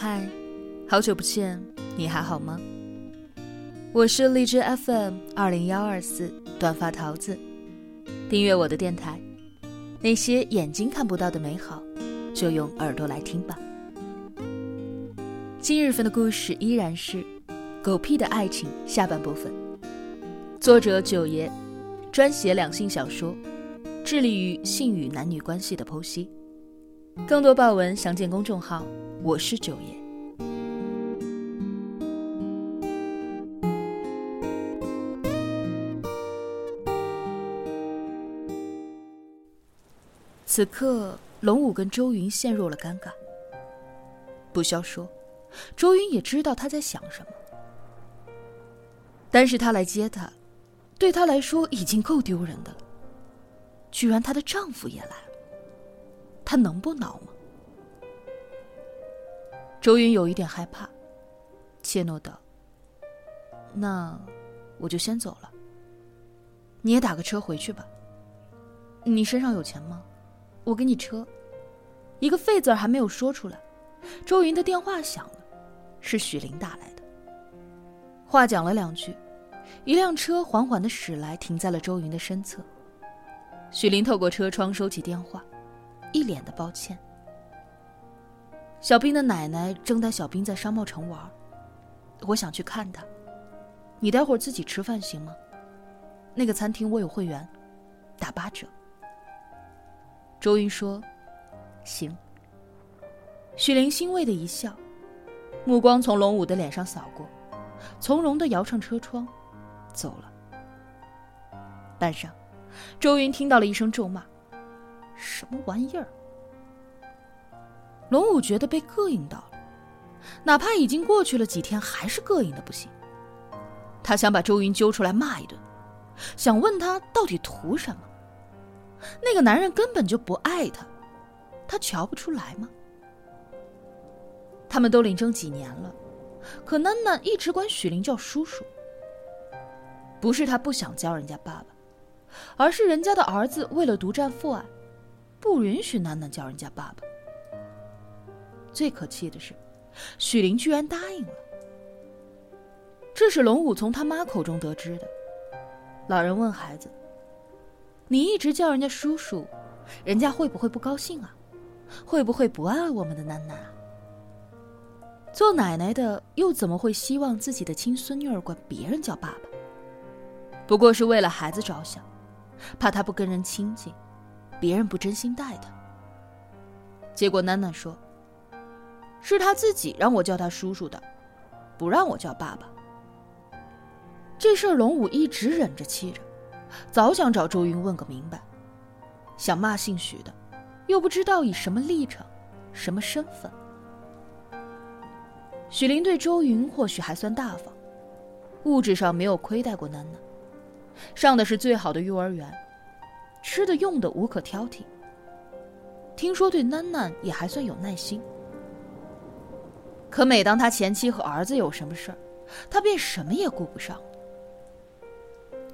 嗨，好久不见，你还好吗？我是荔枝 FM 二零幺二四短发桃子，订阅我的电台，那些眼睛看不到的美好，就用耳朵来听吧。今日份的故事依然是《狗屁的爱情》下半部分，作者九爷，专写两性小说，致力于性与男女关系的剖析。更多爆文详见公众号。我是九爷。此刻，龙武跟周云陷入了尴尬。不消说，周云也知道他在想什么。但是他来接她，对她来说已经够丢人的了。居然她的丈夫也来了，她能不恼吗？周云有一点害怕，怯懦道：“那我就先走了。你也打个车回去吧。你身上有钱吗？我给你车。”一个废字还没有说出来，周云的电话响了，是许林打来的。话讲了两句，一辆车缓缓的驶来，停在了周云的身侧。许林透过车窗收起电话，一脸的抱歉。小兵的奶奶正带小兵在商贸城玩，我想去看他。你待会儿自己吃饭行吗？那个餐厅我有会员，打八折。周云说：“行。”许玲欣慰的一笑，目光从龙武的脸上扫过，从容的摇上车窗，走了。半晌，周云听到了一声咒骂：“什么玩意儿！”龙武觉得被膈应到了，哪怕已经过去了几天，还是膈应的不行。他想把周云揪出来骂一顿，想问他到底图什么。那个男人根本就不爱他，他瞧不出来吗？他们都领证几年了，可囡囡一直管许林叫叔叔。不是他不想叫人家爸爸，而是人家的儿子为了独占父爱，不允许囡囡叫人家爸爸。最可气的是，许林居然答应了。这是龙武从他妈口中得知的。老人问孩子：“你一直叫人家叔叔，人家会不会不高兴啊？会不会不爱我们的囡囡啊？”做奶奶的又怎么会希望自己的亲孙女儿管别人叫爸爸？不过是为了孩子着想，怕他不跟人亲近，别人不真心待他。结果囡囡说。是他自己让我叫他叔叔的，不让我叫爸爸。这事儿龙武一直忍着气着，早想找周云问个明白，想骂姓许的，又不知道以什么立场、什么身份。许林对周云或许还算大方，物质上没有亏待过囡囡，上的是最好的幼儿园，吃的用的无可挑剔。听说对囡囡也还算有耐心。可每当他前妻和儿子有什么事儿，他便什么也顾不上。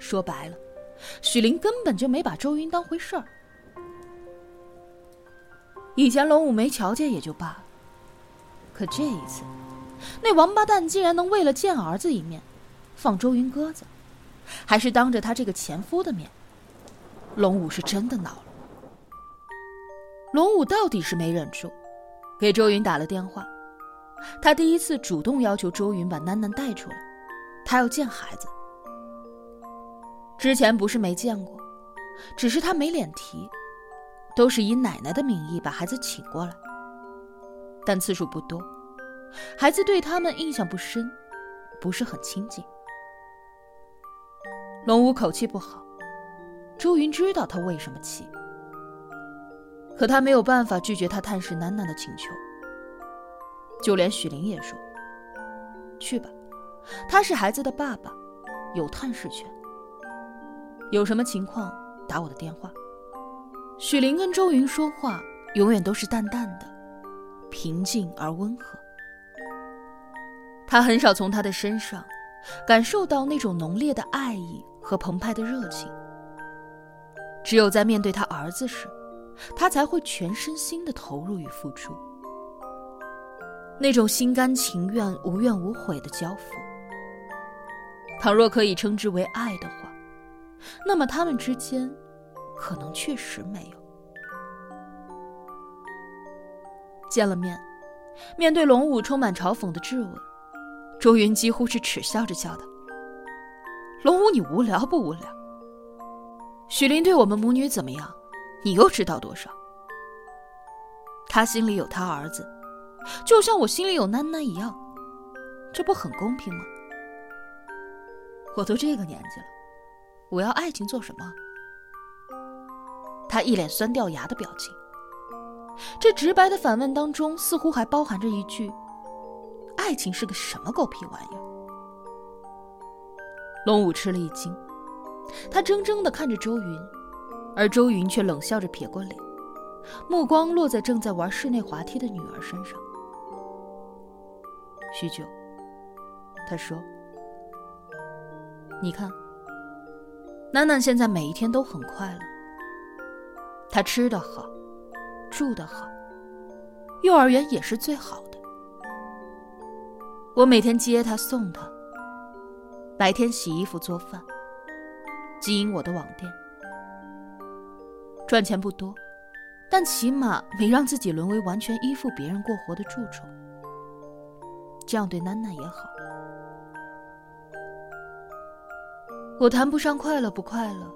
说白了，许林根本就没把周云当回事儿。以前龙武没瞧见也就罢了，可这一次，那王八蛋竟然能为了见儿子一面，放周云鸽子，还是当着他这个前夫的面。龙武是真的恼了。龙武到底是没忍住，给周云打了电话。他第一次主动要求周云把囡囡带出来，他要见孩子。之前不是没见过，只是他没脸提，都是以奶奶的名义把孩子请过来，但次数不多，孩子对他们印象不深，不是很亲近。龙武口气不好，周云知道他为什么气，可他没有办法拒绝他探视囡囡的请求。就连许林也说：“去吧，他是孩子的爸爸，有探视权。有什么情况打我的电话。”许林跟周云说话永远都是淡淡的，平静而温和。他很少从他的身上感受到那种浓烈的爱意和澎湃的热情。只有在面对他儿子时，他才会全身心的投入与付出。那种心甘情愿、无怨无悔的交付。倘若可以称之为爱的话，那么他们之间可能确实没有。见了面，面对龙武充满嘲讽的质问，周云几乎是耻笑着叫道：“龙武，你无聊不无聊？许林对我们母女怎么样，你又知道多少？他心里有他儿子，就像我心里有囡囡一样，这不很公平吗？我都这个年纪了，我要爱情做什么？”他一脸酸掉牙的表情。这直白的反问当中，似乎还包含着一句：“爱情是个什么狗屁玩意儿？”龙武吃了一惊，他怔怔的看着周云，而周云却冷笑着撇过脸，目光落在正在玩室内滑梯的女儿身上。许久，他说：“你看，楠楠现在每一天都很快乐，她吃的好。”住得好，幼儿园也是最好的。我每天接他送他，白天洗衣服做饭，经营我的网店，赚钱不多，但起码没让自己沦为完全依附别人过活的蛀虫。这样对囡囡也好。我谈不上快乐不快乐，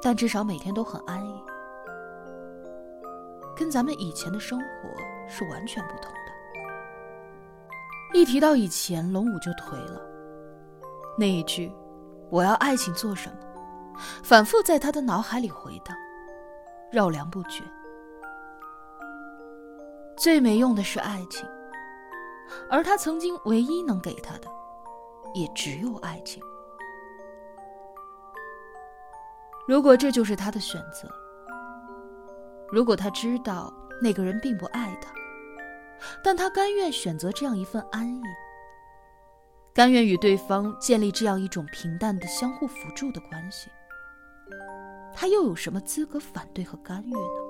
但至少每天都很安逸。跟咱们以前的生活是完全不同的。一提到以前，龙武就颓了。那一句“我要爱情做什么”，反复在他的脑海里回荡，绕梁不绝。最没用的是爱情，而他曾经唯一能给他的，也只有爱情。如果这就是他的选择。如果他知道那个人并不爱他，但他甘愿选择这样一份安逸，甘愿与对方建立这样一种平淡的相互辅助的关系，他又有什么资格反对和干预呢？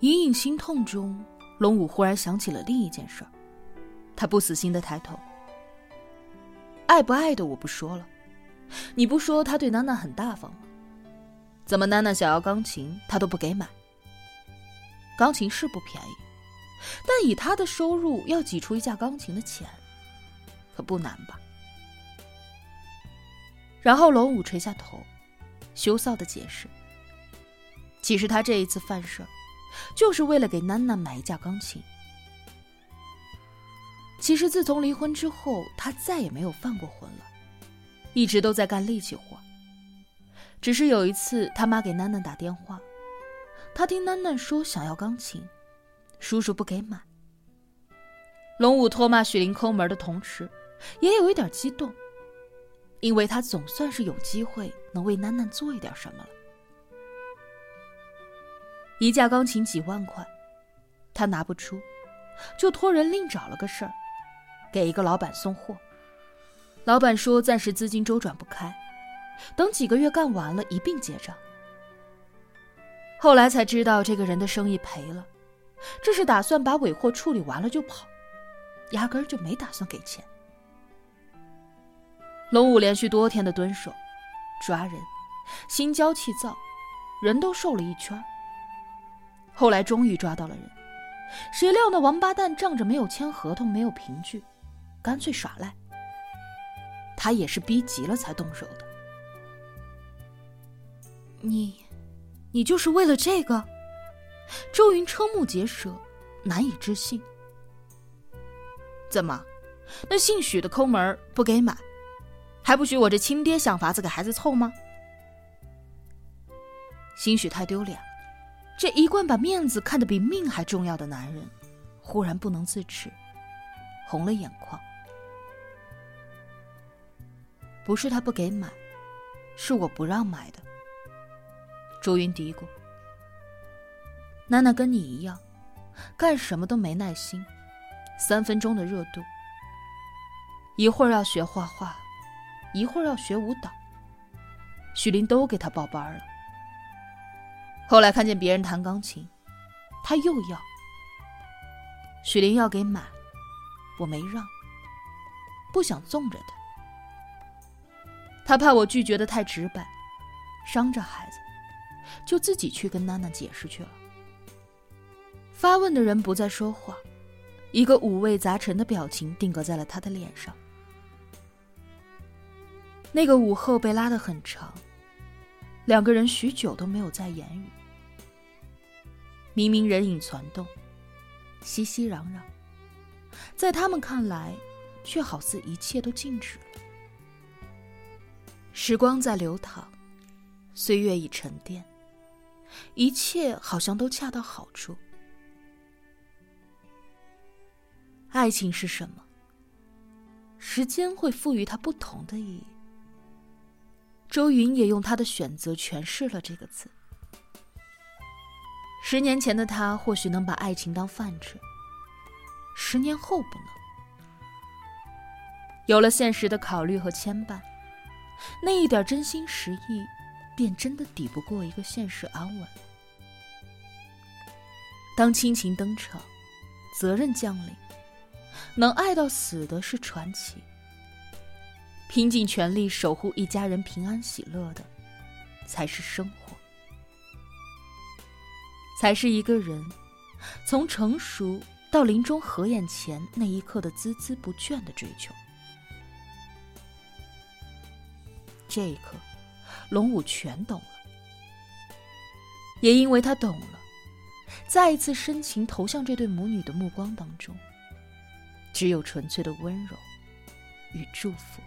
隐隐心痛中，龙武忽然想起了另一件事儿，他不死心的抬头。爱不爱的我不说了，你不说他对娜娜很大方吗？怎么娜娜想要钢琴，他都不给买？钢琴是不便宜，但以他的收入，要挤出一架钢琴的钱，可不难吧？然后龙武垂下头，羞臊的解释：“其实他这一次犯事儿，就是为了给娜娜买一架钢琴。”其实自从离婚之后，他再也没有犯过浑了，一直都在干力气活。只是有一次，他妈给囡囡打电话，他听囡囡说想要钢琴，叔叔不给买。龙武唾骂许林抠门的同时，也有一点激动，因为他总算是有机会能为囡囡做一点什么了。一架钢琴几万块，他拿不出，就托人另找了个事儿。给一个老板送货，老板说暂时资金周转不开，等几个月干完了，一并结账。后来才知道这个人的生意赔了，这是打算把尾货处理完了就跑，压根儿就没打算给钱。龙武连续多天的蹲守、抓人，心焦气躁，人都瘦了一圈。后来终于抓到了人，谁料那王八蛋仗着没有签合同，没有凭据。干脆耍赖，他也是逼急了才动手的。你，你就是为了这个？周云瞠目结舌，难以置信。怎么，那姓许的抠门不给买，还不许我这亲爹想法子给孩子凑吗？兴许太丢脸了，这一贯把面子看得比命还重要的男人，忽然不能自持，红了眼眶。不是他不给买，是我不让买的。朱云嘀咕：“娜娜跟你一样，干什么都没耐心，三分钟的热度。一会儿要学画画，一会儿要学舞蹈，许林都给他报班了。后来看见别人弹钢琴，他又要。许林要给买，我没让，不想纵着他。他怕我拒绝的太直白，伤着孩子，就自己去跟娜娜解释去了。发问的人不再说话，一个五味杂陈的表情定格在了他的脸上。那个午后被拉得很长，两个人许久都没有再言语。明明人影攒动，熙熙攘攘，在他们看来，却好似一切都静止了。时光在流淌，岁月已沉淀，一切好像都恰到好处。爱情是什么？时间会赋予它不同的意义。周云也用他的选择诠释了这个词。十年前的他或许能把爱情当饭吃，十年后不能。有了现实的考虑和牵绊，那一点真心实意，便真的抵不过一个现实安稳。当亲情登场，责任降临，能爱到死的是传奇。拼尽全力守护一家人平安喜乐的，才是生活，才是一个人从成熟到临终合眼前那一刻的孜孜不倦的追求。这一刻，龙武全懂了，也因为他懂了，再一次深情投向这对母女的目光当中，只有纯粹的温柔与祝福。